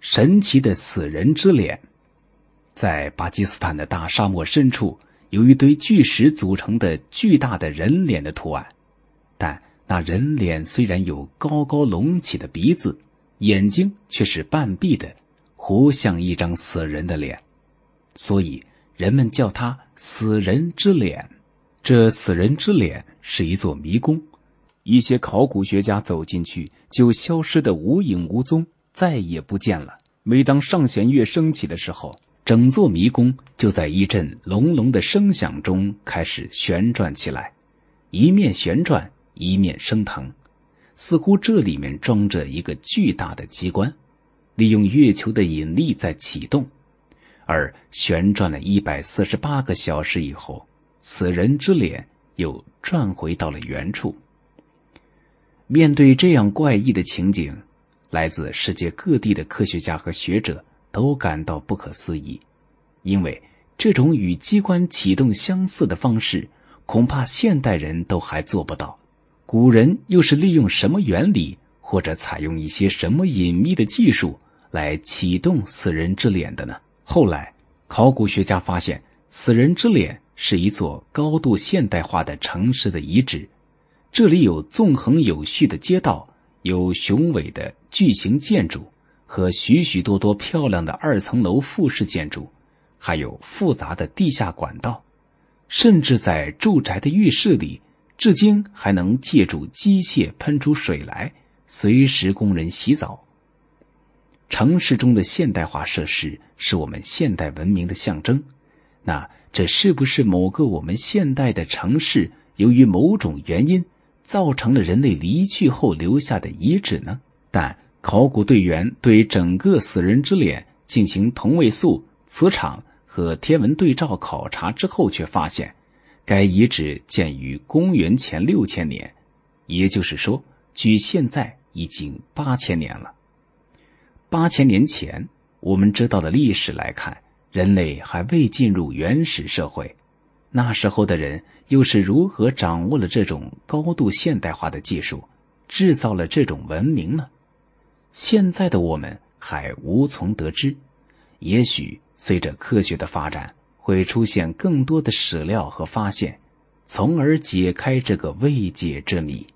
神奇的死人之脸。在巴基斯坦的大沙漠深处，有一堆巨石组成的巨大的人脸的图案，但那人脸虽然有高高隆起的鼻子，眼睛却是半闭的，活像一张死人的脸，所以人们叫它“死人之脸”。这死人之脸是一座迷宫，一些考古学家走进去就消失的无影无踪，再也不见了。每当上弦月升起的时候，整座迷宫就在一阵隆隆的声响中开始旋转起来，一面旋转一面升腾，似乎这里面装着一个巨大的机关，利用月球的引力在启动。而旋转了一百四十八个小时以后。此人之脸又转回到了原处。面对这样怪异的情景，来自世界各地的科学家和学者都感到不可思议，因为这种与机关启动相似的方式，恐怕现代人都还做不到。古人又是利用什么原理，或者采用一些什么隐秘的技术来启动死人之脸的呢？后来，考古学家发现，死人之脸。是一座高度现代化的城市的遗址，这里有纵横有序的街道，有雄伟的巨型建筑和许许多多漂亮的二层楼复式建筑，还有复杂的地下管道，甚至在住宅的浴室里，至今还能借助机械喷出水来，随时供人洗澡。城市中的现代化设施是我们现代文明的象征，那。这是不是某个我们现代的城市由于某种原因造成了人类离去后留下的遗址呢？但考古队员对整个死人之脸进行同位素、磁场和天文对照考察之后，却发现该遗址建于公元前六千年，也就是说，距现在已经八千年了。八千年前，我们知道的历史来看。人类还未进入原始社会，那时候的人又是如何掌握了这种高度现代化的技术，制造了这种文明呢？现在的我们还无从得知。也许随着科学的发展，会出现更多的史料和发现，从而解开这个未解之谜。